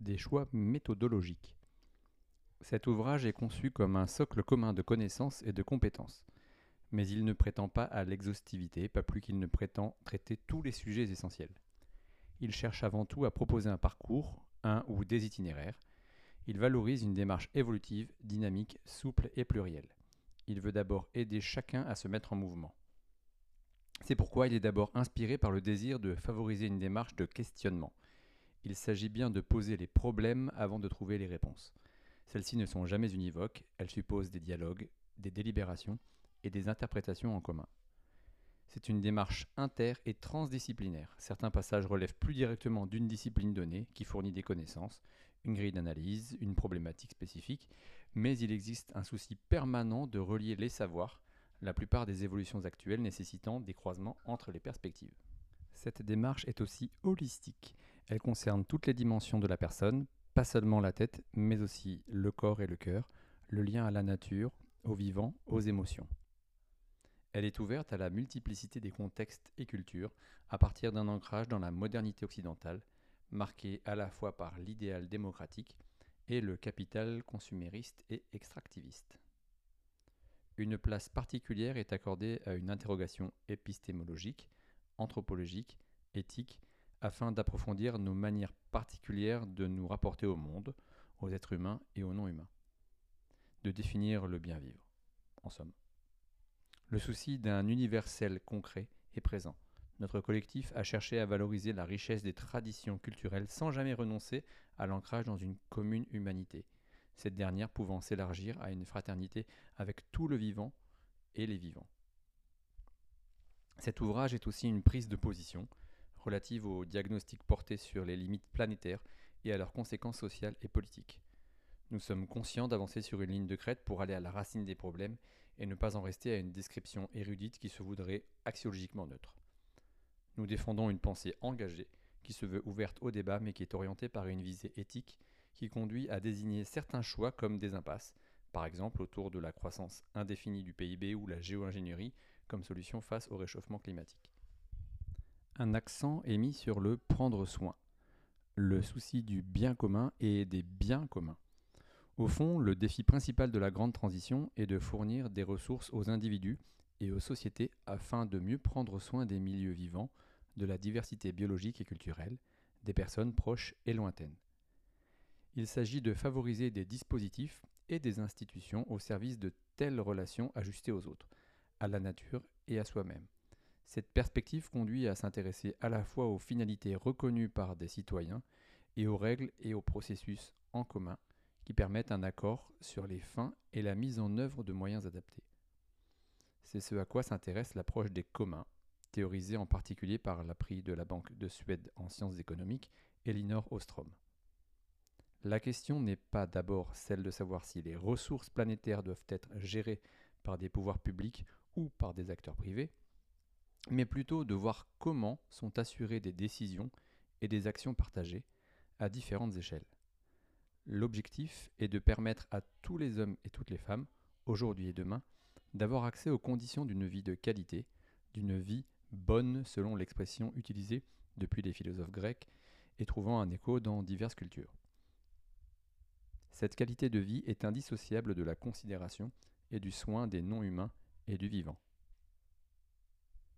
des choix méthodologiques. Cet ouvrage est conçu comme un socle commun de connaissances et de compétences, mais il ne prétend pas à l'exhaustivité, pas plus qu'il ne prétend traiter tous les sujets essentiels. Il cherche avant tout à proposer un parcours, un ou des itinéraires. Il valorise une démarche évolutive, dynamique, souple et plurielle. Il veut d'abord aider chacun à se mettre en mouvement. C'est pourquoi il est d'abord inspiré par le désir de favoriser une démarche de questionnement. Il s'agit bien de poser les problèmes avant de trouver les réponses. Celles-ci ne sont jamais univoques, elles supposent des dialogues, des délibérations et des interprétations en commun. C'est une démarche inter- et transdisciplinaire. Certains passages relèvent plus directement d'une discipline donnée qui fournit des connaissances, une grille d'analyse, une problématique spécifique, mais il existe un souci permanent de relier les savoirs, la plupart des évolutions actuelles nécessitant des croisements entre les perspectives. Cette démarche est aussi holistique. Elle concerne toutes les dimensions de la personne, pas seulement la tête, mais aussi le corps et le cœur, le lien à la nature, au vivant, aux émotions. Elle est ouverte à la multiplicité des contextes et cultures à partir d'un ancrage dans la modernité occidentale, marqué à la fois par l'idéal démocratique et le capital consumériste et extractiviste. Une place particulière est accordée à une interrogation épistémologique, anthropologique, éthique, afin d'approfondir nos manières particulières de nous rapporter au monde, aux êtres humains et aux non-humains, de définir le bien vivre, en somme. Le souci d'un universel concret est présent. Notre collectif a cherché à valoriser la richesse des traditions culturelles sans jamais renoncer à l'ancrage dans une commune humanité, cette dernière pouvant s'élargir à une fraternité avec tout le vivant et les vivants. Cet ouvrage est aussi une prise de position relative au diagnostic porté sur les limites planétaires et à leurs conséquences sociales et politiques. Nous sommes conscients d'avancer sur une ligne de crête pour aller à la racine des problèmes et ne pas en rester à une description érudite qui se voudrait axiologiquement neutre. Nous défendons une pensée engagée qui se veut ouverte au débat mais qui est orientée par une visée éthique qui conduit à désigner certains choix comme des impasses, par exemple autour de la croissance indéfinie du PIB ou la géo-ingénierie comme solution face au réchauffement climatique. Un accent est mis sur le prendre soin, le souci du bien commun et des biens communs. Au fond, le défi principal de la grande transition est de fournir des ressources aux individus et aux sociétés afin de mieux prendre soin des milieux vivants, de la diversité biologique et culturelle, des personnes proches et lointaines. Il s'agit de favoriser des dispositifs et des institutions au service de telles relations ajustées aux autres, à la nature et à soi-même. Cette perspective conduit à s'intéresser à la fois aux finalités reconnues par des citoyens et aux règles et aux processus en commun qui permettent un accord sur les fins et la mise en œuvre de moyens adaptés. C'est ce à quoi s'intéresse l'approche des communs, théorisée en particulier par la de la Banque de Suède en sciences économiques, Elinor Ostrom. La question n'est pas d'abord celle de savoir si les ressources planétaires doivent être gérées par des pouvoirs publics ou par des acteurs privés, mais plutôt de voir comment sont assurées des décisions et des actions partagées à différentes échelles. L'objectif est de permettre à tous les hommes et toutes les femmes, aujourd'hui et demain, d'avoir accès aux conditions d'une vie de qualité, d'une vie bonne selon l'expression utilisée depuis les philosophes grecs et trouvant un écho dans diverses cultures. Cette qualité de vie est indissociable de la considération et du soin des non-humains et du vivant.